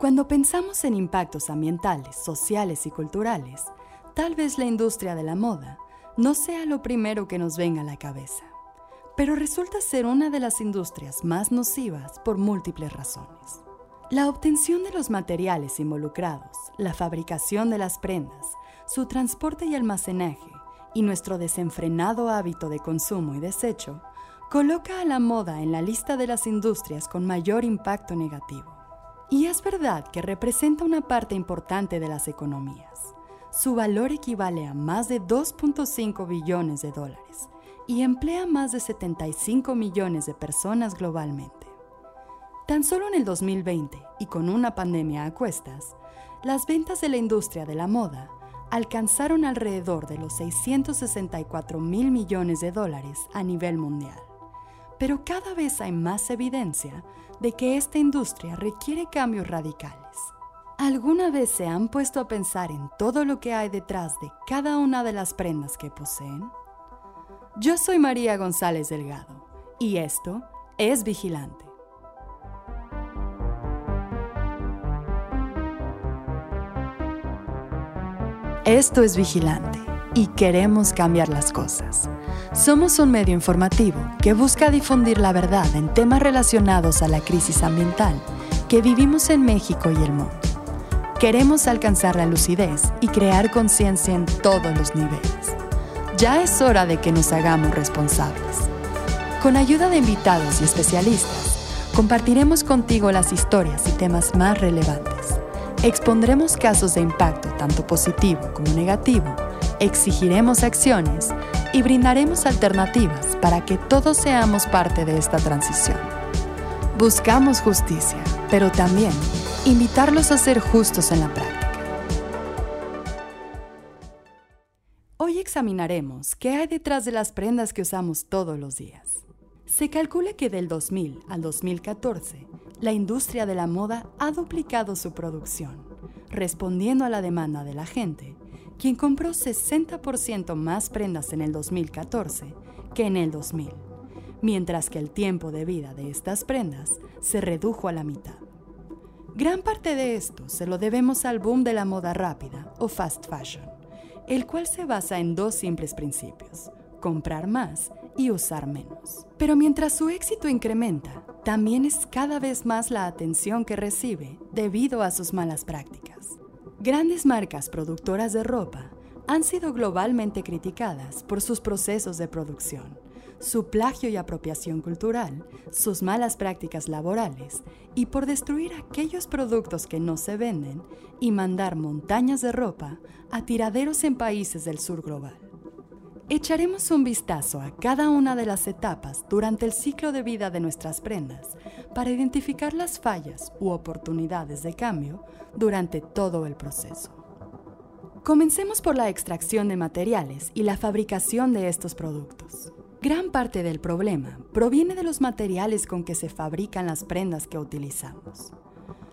Cuando pensamos en impactos ambientales, sociales y culturales, tal vez la industria de la moda no sea lo primero que nos venga a la cabeza, pero resulta ser una de las industrias más nocivas por múltiples razones. La obtención de los materiales involucrados, la fabricación de las prendas, su transporte y almacenaje, y nuestro desenfrenado hábito de consumo y desecho, coloca a la moda en la lista de las industrias con mayor impacto negativo. Y es verdad que representa una parte importante de las economías. Su valor equivale a más de 2.5 billones de dólares y emplea más de 75 millones de personas globalmente. Tan solo en el 2020, y con una pandemia a cuestas, las ventas de la industria de la moda alcanzaron alrededor de los 664 mil millones de dólares a nivel mundial. Pero cada vez hay más evidencia de que esta industria requiere cambios radicales. ¿Alguna vez se han puesto a pensar en todo lo que hay detrás de cada una de las prendas que poseen? Yo soy María González Delgado y esto es Vigilante. Esto es Vigilante y queremos cambiar las cosas. Somos un medio informativo que busca difundir la verdad en temas relacionados a la crisis ambiental que vivimos en México y el mundo. Queremos alcanzar la lucidez y crear conciencia en todos los niveles. Ya es hora de que nos hagamos responsables. Con ayuda de invitados y especialistas, compartiremos contigo las historias y temas más relevantes. Expondremos casos de impacto tanto positivo como negativo exigiremos acciones y brindaremos alternativas para que todos seamos parte de esta transición. Buscamos justicia, pero también invitarlos a ser justos en la práctica. Hoy examinaremos qué hay detrás de las prendas que usamos todos los días. Se calcula que del 2000 al 2014, la industria de la moda ha duplicado su producción, respondiendo a la demanda de la gente quien compró 60% más prendas en el 2014 que en el 2000, mientras que el tiempo de vida de estas prendas se redujo a la mitad. Gran parte de esto se lo debemos al boom de la moda rápida o fast fashion, el cual se basa en dos simples principios, comprar más y usar menos. Pero mientras su éxito incrementa, también es cada vez más la atención que recibe debido a sus malas prácticas. Grandes marcas productoras de ropa han sido globalmente criticadas por sus procesos de producción, su plagio y apropiación cultural, sus malas prácticas laborales y por destruir aquellos productos que no se venden y mandar montañas de ropa a tiraderos en países del sur global. Echaremos un vistazo a cada una de las etapas durante el ciclo de vida de nuestras prendas para identificar las fallas u oportunidades de cambio durante todo el proceso. Comencemos por la extracción de materiales y la fabricación de estos productos. Gran parte del problema proviene de los materiales con que se fabrican las prendas que utilizamos.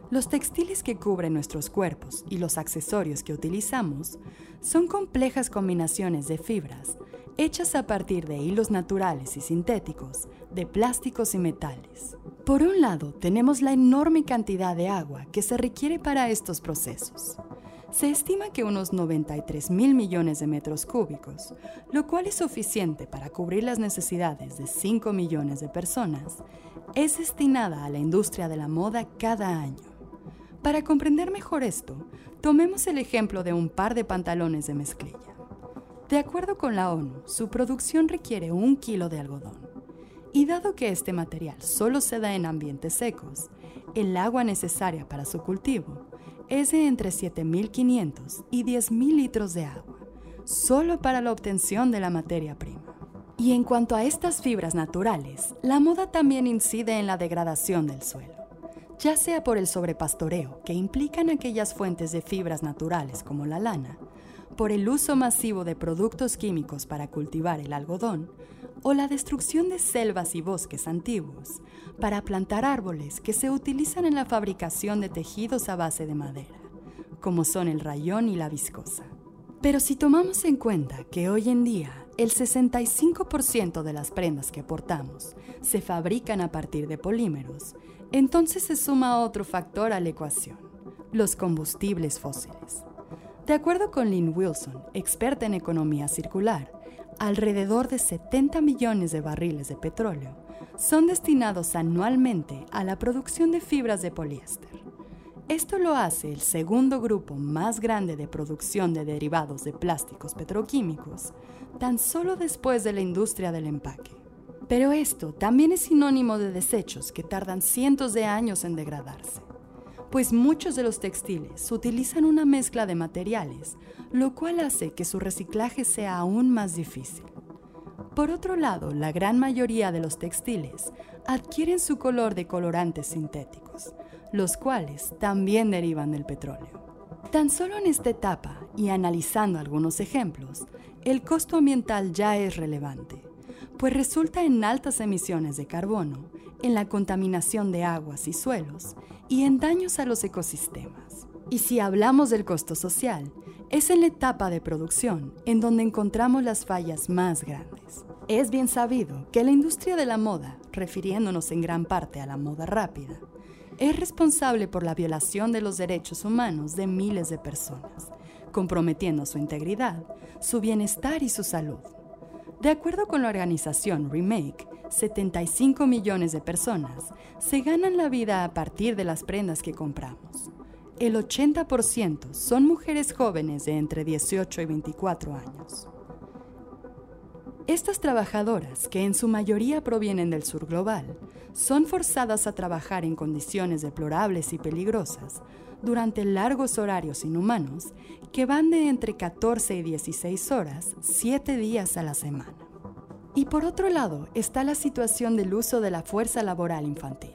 Los textiles que cubren nuestros cuerpos y los accesorios que utilizamos son complejas combinaciones de fibras hechas a partir de hilos naturales y sintéticos, de plásticos y metales. Por un lado, tenemos la enorme cantidad de agua que se requiere para estos procesos. Se estima que unos 93 mil millones de metros cúbicos, lo cual es suficiente para cubrir las necesidades de 5 millones de personas, es destinada a la industria de la moda cada año. Para comprender mejor esto, tomemos el ejemplo de un par de pantalones de mezclilla. De acuerdo con la ONU, su producción requiere un kilo de algodón. Y dado que este material solo se da en ambientes secos, el agua necesaria para su cultivo es de entre 7.500 y 10.000 litros de agua, solo para la obtención de la materia prima. Y en cuanto a estas fibras naturales, la moda también incide en la degradación del suelo ya sea por el sobrepastoreo, que implican aquellas fuentes de fibras naturales como la lana, por el uso masivo de productos químicos para cultivar el algodón, o la destrucción de selvas y bosques antiguos para plantar árboles que se utilizan en la fabricación de tejidos a base de madera, como son el rayón y la viscosa. Pero si tomamos en cuenta que hoy en día el 65% de las prendas que portamos se fabrican a partir de polímeros, entonces se suma otro factor a la ecuación, los combustibles fósiles. De acuerdo con Lynn Wilson, experta en economía circular, alrededor de 70 millones de barriles de petróleo son destinados anualmente a la producción de fibras de poliéster. Esto lo hace el segundo grupo más grande de producción de derivados de plásticos petroquímicos, tan solo después de la industria del empaque. Pero esto también es sinónimo de desechos que tardan cientos de años en degradarse, pues muchos de los textiles utilizan una mezcla de materiales, lo cual hace que su reciclaje sea aún más difícil. Por otro lado, la gran mayoría de los textiles adquieren su color de colorantes sintéticos, los cuales también derivan del petróleo. Tan solo en esta etapa, y analizando algunos ejemplos, el costo ambiental ya es relevante, pues resulta en altas emisiones de carbono, en la contaminación de aguas y suelos y en daños a los ecosistemas. Y si hablamos del costo social, es en la etapa de producción en donde encontramos las fallas más grandes. Es bien sabido que la industria de la moda, refiriéndonos en gran parte a la moda rápida, es responsable por la violación de los derechos humanos de miles de personas, comprometiendo su integridad, su bienestar y su salud. De acuerdo con la organización Remake, 75 millones de personas se ganan la vida a partir de las prendas que compramos. El 80% son mujeres jóvenes de entre 18 y 24 años. Estas trabajadoras, que en su mayoría provienen del sur global, son forzadas a trabajar en condiciones deplorables y peligrosas durante largos horarios inhumanos que van de entre 14 y 16 horas, 7 días a la semana. Y por otro lado está la situación del uso de la fuerza laboral infantil.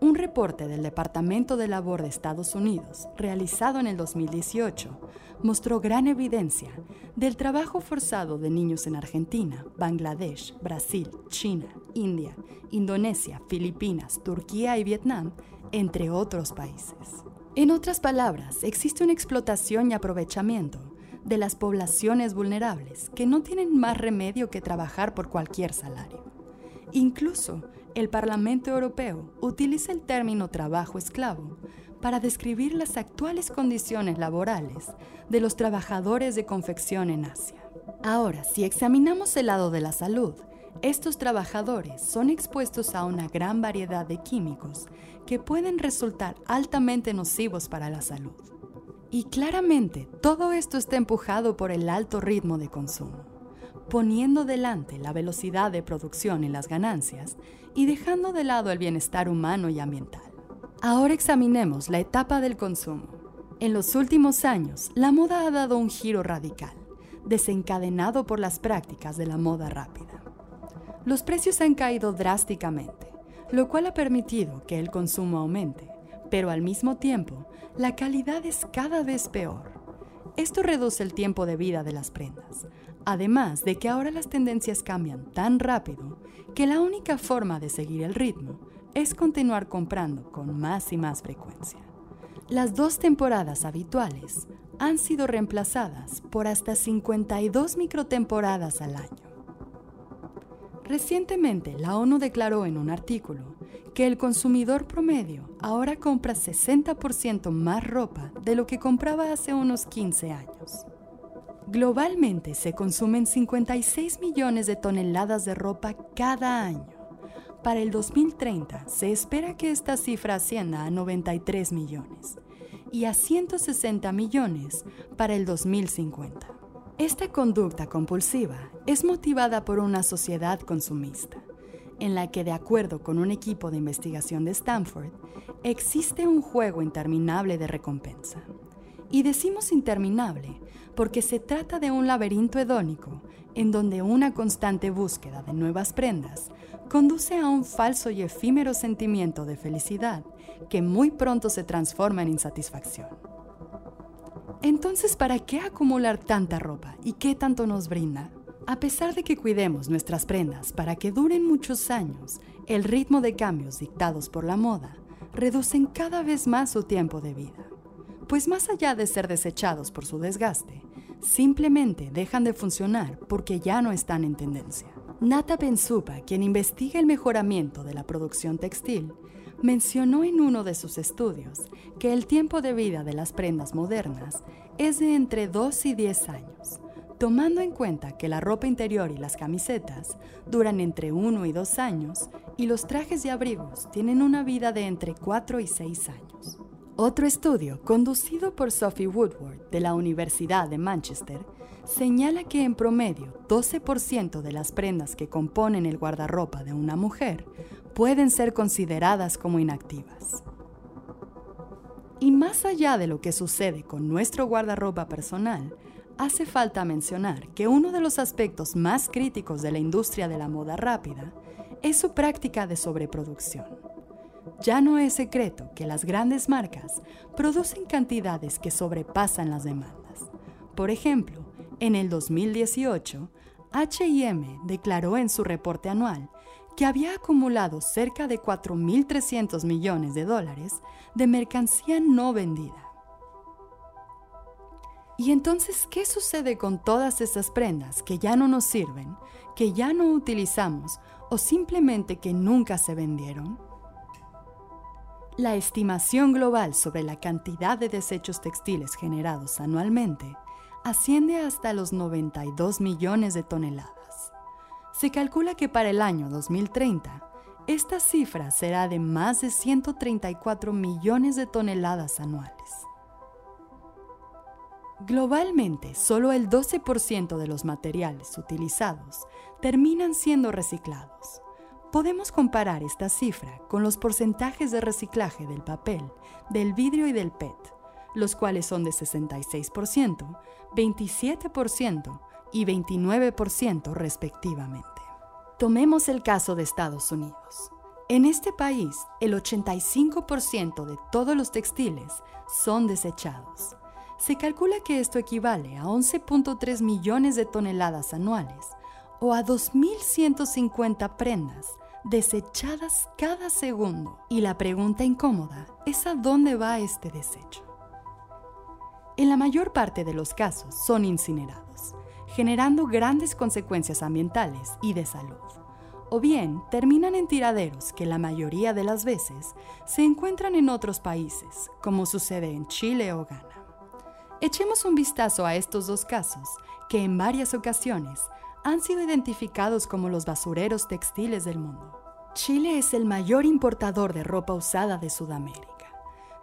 Un reporte del Departamento de Labor de Estados Unidos, realizado en el 2018, mostró gran evidencia del trabajo forzado de niños en Argentina, Bangladesh, Brasil, China, India, Indonesia, Filipinas, Turquía y Vietnam, entre otros países. En otras palabras, existe una explotación y aprovechamiento de las poblaciones vulnerables que no tienen más remedio que trabajar por cualquier salario. Incluso el Parlamento Europeo utiliza el término trabajo esclavo para describir las actuales condiciones laborales de los trabajadores de confección en Asia. Ahora, si examinamos el lado de la salud, estos trabajadores son expuestos a una gran variedad de químicos que pueden resultar altamente nocivos para la salud. Y claramente todo esto está empujado por el alto ritmo de consumo, poniendo delante la velocidad de producción y las ganancias y dejando de lado el bienestar humano y ambiental. Ahora examinemos la etapa del consumo. En los últimos años, la moda ha dado un giro radical, desencadenado por las prácticas de la moda rápida. Los precios han caído drásticamente, lo cual ha permitido que el consumo aumente, pero al mismo tiempo, la calidad es cada vez peor. Esto reduce el tiempo de vida de las prendas, además de que ahora las tendencias cambian tan rápido que la única forma de seguir el ritmo es continuar comprando con más y más frecuencia. Las dos temporadas habituales han sido reemplazadas por hasta 52 microtemporadas al año. Recientemente, la ONU declaró en un artículo que el consumidor promedio ahora compra 60% más ropa de lo que compraba hace unos 15 años. Globalmente se consumen 56 millones de toneladas de ropa cada año para el 2030 se espera que esta cifra ascienda a 93 millones y a 160 millones para el 2050. Esta conducta compulsiva es motivada por una sociedad consumista, en la que, de acuerdo con un equipo de investigación de Stanford, existe un juego interminable de recompensa. Y decimos interminable porque se trata de un laberinto hedónico en donde una constante búsqueda de nuevas prendas conduce a un falso y efímero sentimiento de felicidad que muy pronto se transforma en insatisfacción. Entonces, ¿para qué acumular tanta ropa y qué tanto nos brinda? A pesar de que cuidemos nuestras prendas para que duren muchos años, el ritmo de cambios dictados por la moda reducen cada vez más su tiempo de vida. Pues más allá de ser desechados por su desgaste, simplemente dejan de funcionar porque ya no están en tendencia. Nata Benzupa, quien investiga el mejoramiento de la producción textil, mencionó en uno de sus estudios que el tiempo de vida de las prendas modernas es de entre 2 y 10 años, tomando en cuenta que la ropa interior y las camisetas duran entre 1 y 2 años y los trajes y abrigos tienen una vida de entre 4 y 6 años. Otro estudio, conducido por Sophie Woodward de la Universidad de Manchester, señala que en promedio 12% de las prendas que componen el guardarropa de una mujer pueden ser consideradas como inactivas. Y más allá de lo que sucede con nuestro guardarropa personal, hace falta mencionar que uno de los aspectos más críticos de la industria de la moda rápida es su práctica de sobreproducción. Ya no es secreto que las grandes marcas producen cantidades que sobrepasan las demandas. Por ejemplo, en el 2018, HM declaró en su reporte anual que había acumulado cerca de 4.300 millones de dólares de mercancía no vendida. ¿Y entonces qué sucede con todas esas prendas que ya no nos sirven, que ya no utilizamos o simplemente que nunca se vendieron? La estimación global sobre la cantidad de desechos textiles generados anualmente asciende hasta los 92 millones de toneladas. Se calcula que para el año 2030, esta cifra será de más de 134 millones de toneladas anuales. Globalmente, solo el 12% de los materiales utilizados terminan siendo reciclados. Podemos comparar esta cifra con los porcentajes de reciclaje del papel, del vidrio y del PET, los cuales son de 66%, 27% y 29% respectivamente. Tomemos el caso de Estados Unidos. En este país, el 85% de todos los textiles son desechados. Se calcula que esto equivale a 11.3 millones de toneladas anuales o a 2.150 prendas desechadas cada segundo. Y la pregunta incómoda es a dónde va este desecho en la mayor parte de los casos son incinerados, generando grandes consecuencias ambientales y de salud. O bien terminan en tiraderos que la mayoría de las veces se encuentran en otros países, como sucede en Chile o Ghana. Echemos un vistazo a estos dos casos, que en varias ocasiones han sido identificados como los basureros textiles del mundo. Chile es el mayor importador de ropa usada de Sudamérica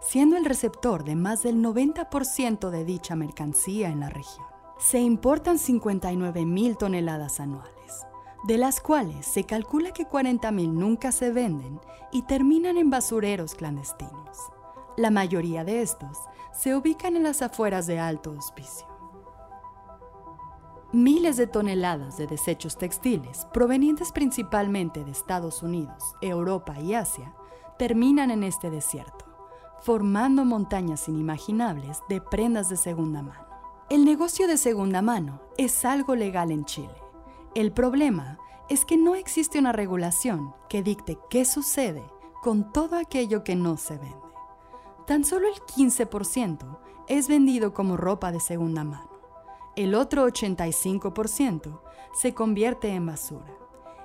siendo el receptor de más del 90% de dicha mercancía en la región. Se importan 59 mil toneladas anuales, de las cuales se calcula que 40 mil nunca se venden y terminan en basureros clandestinos. La mayoría de estos se ubican en las afueras de alto hospicio. Miles de toneladas de desechos textiles provenientes principalmente de Estados Unidos, Europa y Asia terminan en este desierto formando montañas inimaginables de prendas de segunda mano. El negocio de segunda mano es algo legal en Chile. El problema es que no existe una regulación que dicte qué sucede con todo aquello que no se vende. Tan solo el 15% es vendido como ropa de segunda mano. El otro 85% se convierte en basura.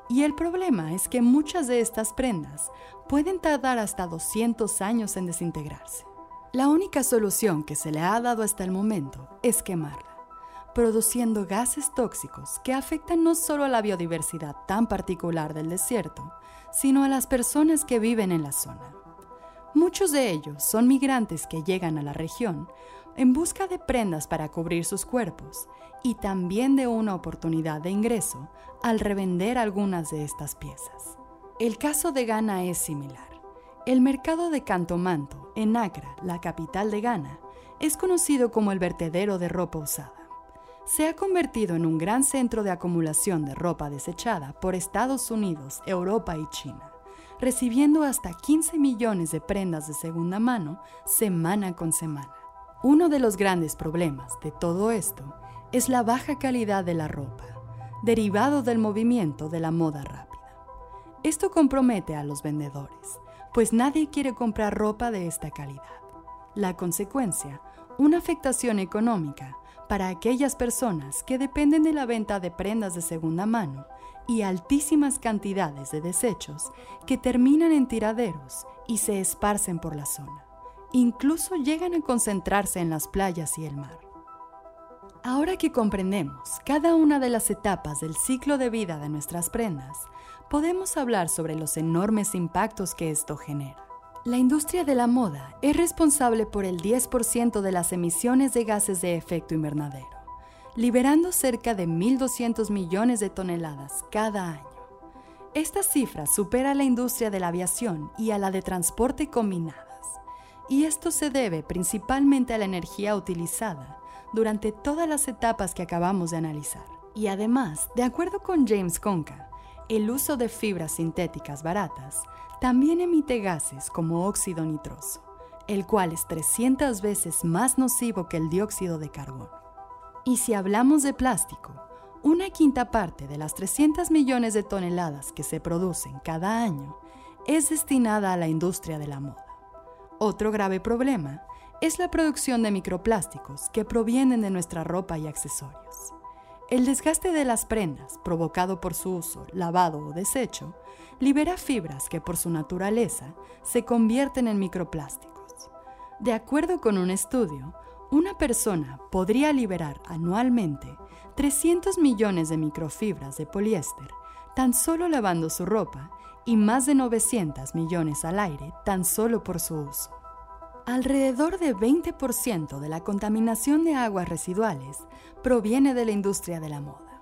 Y el problema es que muchas de estas prendas pueden tardar hasta 200 años en desintegrarse. La única solución que se le ha dado hasta el momento es quemarla, produciendo gases tóxicos que afectan no solo a la biodiversidad tan particular del desierto, sino a las personas que viven en la zona. Muchos de ellos son migrantes que llegan a la región en busca de prendas para cubrir sus cuerpos y también de una oportunidad de ingreso al revender algunas de estas piezas. El caso de Ghana es similar. El mercado de Cantomanto, en Accra, la capital de Ghana, es conocido como el vertedero de ropa usada. Se ha convertido en un gran centro de acumulación de ropa desechada por Estados Unidos, Europa y China, recibiendo hasta 15 millones de prendas de segunda mano semana con semana. Uno de los grandes problemas de todo esto es la baja calidad de la ropa, derivado del movimiento de la moda rápida. Esto compromete a los vendedores, pues nadie quiere comprar ropa de esta calidad. La consecuencia, una afectación económica para aquellas personas que dependen de la venta de prendas de segunda mano y altísimas cantidades de desechos que terminan en tiraderos y se esparcen por la zona. Incluso llegan a concentrarse en las playas y el mar. Ahora que comprendemos cada una de las etapas del ciclo de vida de nuestras prendas, podemos hablar sobre los enormes impactos que esto genera. La industria de la moda es responsable por el 10% de las emisiones de gases de efecto invernadero, liberando cerca de 1.200 millones de toneladas cada año. Esta cifra supera a la industria de la aviación y a la de transporte combinadas, y esto se debe principalmente a la energía utilizada durante todas las etapas que acabamos de analizar. Y además, de acuerdo con James Conca, el uso de fibras sintéticas baratas también emite gases como óxido nitroso, el cual es 300 veces más nocivo que el dióxido de carbono. Y si hablamos de plástico, una quinta parte de las 300 millones de toneladas que se producen cada año es destinada a la industria de la moda. Otro grave problema es la producción de microplásticos que provienen de nuestra ropa y accesorios. El desgaste de las prendas, provocado por su uso, lavado o desecho, libera fibras que por su naturaleza se convierten en microplásticos. De acuerdo con un estudio, una persona podría liberar anualmente 300 millones de microfibras de poliéster tan solo lavando su ropa y más de 900 millones al aire tan solo por su uso. Alrededor de 20% de la contaminación de aguas residuales proviene de la industria de la moda.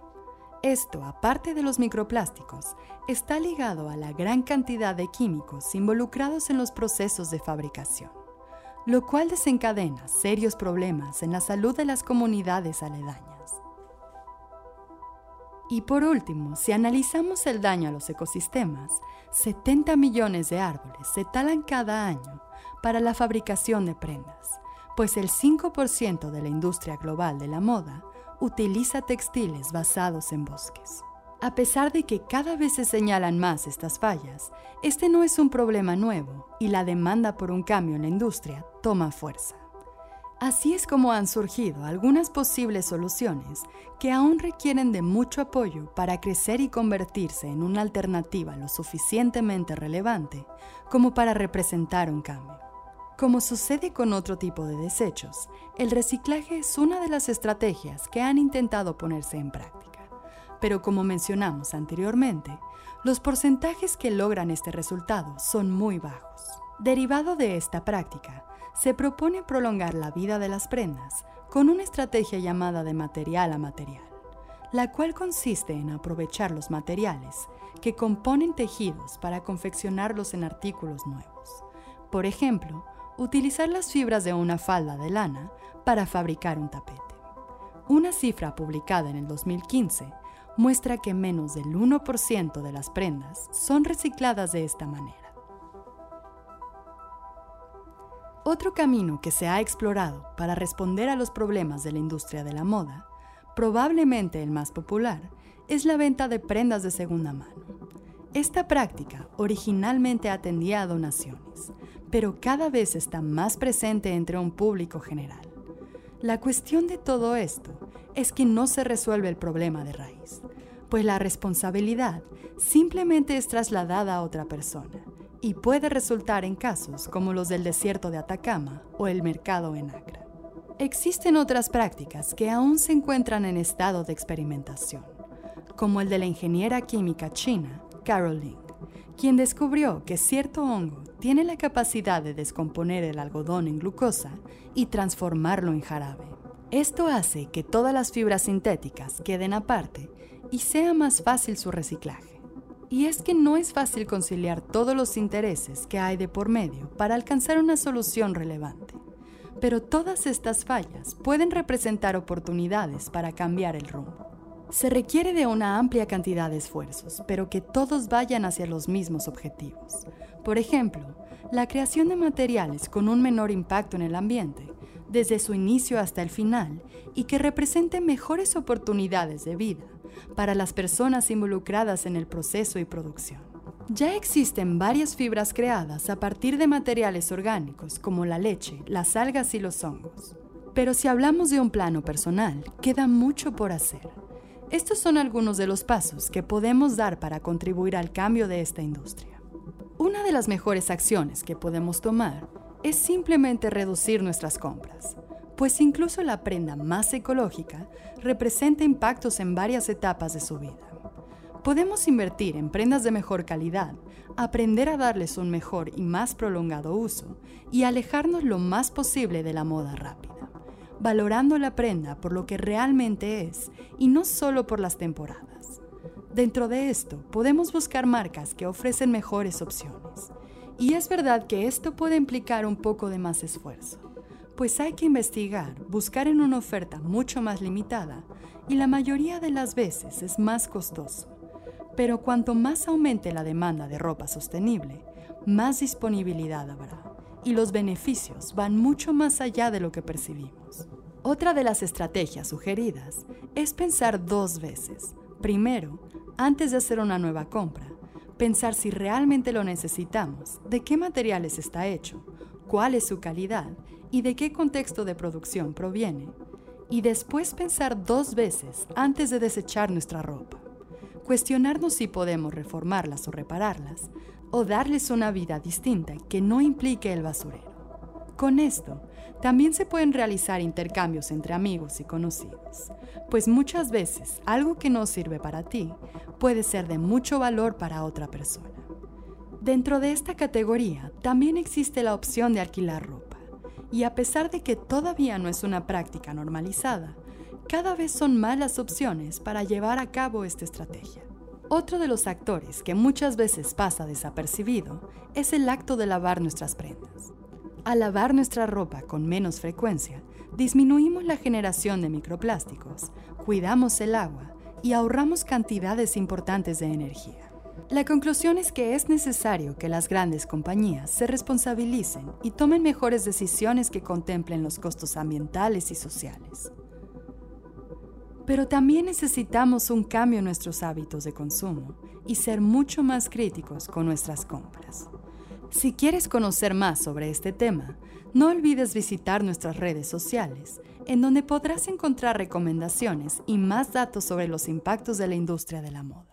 Esto, aparte de los microplásticos, está ligado a la gran cantidad de químicos involucrados en los procesos de fabricación, lo cual desencadena serios problemas en la salud de las comunidades aledañas. Y por último, si analizamos el daño a los ecosistemas, 70 millones de árboles se talan cada año para la fabricación de prendas, pues el 5% de la industria global de la moda utiliza textiles basados en bosques. A pesar de que cada vez se señalan más estas fallas, este no es un problema nuevo y la demanda por un cambio en la industria toma fuerza. Así es como han surgido algunas posibles soluciones que aún requieren de mucho apoyo para crecer y convertirse en una alternativa lo suficientemente relevante como para representar un cambio. Como sucede con otro tipo de desechos, el reciclaje es una de las estrategias que han intentado ponerse en práctica. Pero como mencionamos anteriormente, los porcentajes que logran este resultado son muy bajos. Derivado de esta práctica, se propone prolongar la vida de las prendas con una estrategia llamada de material a material, la cual consiste en aprovechar los materiales que componen tejidos para confeccionarlos en artículos nuevos. Por ejemplo, utilizar las fibras de una falda de lana para fabricar un tapete. Una cifra publicada en el 2015 muestra que menos del 1% de las prendas son recicladas de esta manera. Otro camino que se ha explorado para responder a los problemas de la industria de la moda, probablemente el más popular, es la venta de prendas de segunda mano. Esta práctica originalmente atendía a donaciones, pero cada vez está más presente entre un público general. La cuestión de todo esto es que no se resuelve el problema de raíz, pues la responsabilidad simplemente es trasladada a otra persona y puede resultar en casos como los del desierto de Atacama o el mercado en Acre. Existen otras prácticas que aún se encuentran en estado de experimentación, como el de la ingeniera química china Carol quien descubrió que cierto hongo tiene la capacidad de descomponer el algodón en glucosa y transformarlo en jarabe. Esto hace que todas las fibras sintéticas queden aparte y sea más fácil su reciclaje. Y es que no es fácil conciliar todos los intereses que hay de por medio para alcanzar una solución relevante. Pero todas estas fallas pueden representar oportunidades para cambiar el rumbo. Se requiere de una amplia cantidad de esfuerzos, pero que todos vayan hacia los mismos objetivos. Por ejemplo, la creación de materiales con un menor impacto en el ambiente, desde su inicio hasta el final, y que representen mejores oportunidades de vida para las personas involucradas en el proceso y producción. Ya existen varias fibras creadas a partir de materiales orgánicos como la leche, las algas y los hongos. Pero si hablamos de un plano personal, queda mucho por hacer. Estos son algunos de los pasos que podemos dar para contribuir al cambio de esta industria. Una de las mejores acciones que podemos tomar es simplemente reducir nuestras compras, pues incluso la prenda más ecológica representa impactos en varias etapas de su vida. Podemos invertir en prendas de mejor calidad, aprender a darles un mejor y más prolongado uso y alejarnos lo más posible de la moda rápida valorando la prenda por lo que realmente es y no solo por las temporadas. Dentro de esto, podemos buscar marcas que ofrecen mejores opciones. Y es verdad que esto puede implicar un poco de más esfuerzo, pues hay que investigar, buscar en una oferta mucho más limitada y la mayoría de las veces es más costoso. Pero cuanto más aumente la demanda de ropa sostenible, más disponibilidad habrá y los beneficios van mucho más allá de lo que percibimos. Otra de las estrategias sugeridas es pensar dos veces. Primero, antes de hacer una nueva compra, pensar si realmente lo necesitamos, de qué materiales está hecho, cuál es su calidad y de qué contexto de producción proviene. Y después pensar dos veces antes de desechar nuestra ropa. Cuestionarnos si podemos reformarlas o repararlas, o darles una vida distinta que no implique el basurero. Con esto, también se pueden realizar intercambios entre amigos y conocidos, pues muchas veces algo que no sirve para ti puede ser de mucho valor para otra persona. Dentro de esta categoría también existe la opción de alquilar ropa, y a pesar de que todavía no es una práctica normalizada, cada vez son más las opciones para llevar a cabo esta estrategia. Otro de los actores que muchas veces pasa desapercibido es el acto de lavar nuestras prendas. Al lavar nuestra ropa con menos frecuencia, disminuimos la generación de microplásticos, cuidamos el agua y ahorramos cantidades importantes de energía. La conclusión es que es necesario que las grandes compañías se responsabilicen y tomen mejores decisiones que contemplen los costos ambientales y sociales. Pero también necesitamos un cambio en nuestros hábitos de consumo y ser mucho más críticos con nuestras compras. Si quieres conocer más sobre este tema, no olvides visitar nuestras redes sociales, en donde podrás encontrar recomendaciones y más datos sobre los impactos de la industria de la moda.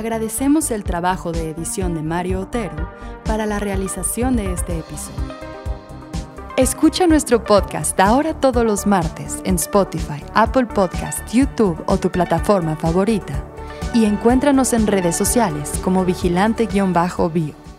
Agradecemos el trabajo de edición de Mario Otero para la realización de este episodio. Escucha nuestro podcast ahora todos los martes en Spotify, Apple Podcast, YouTube o tu plataforma favorita y encuéntranos en redes sociales como vigilante-bio.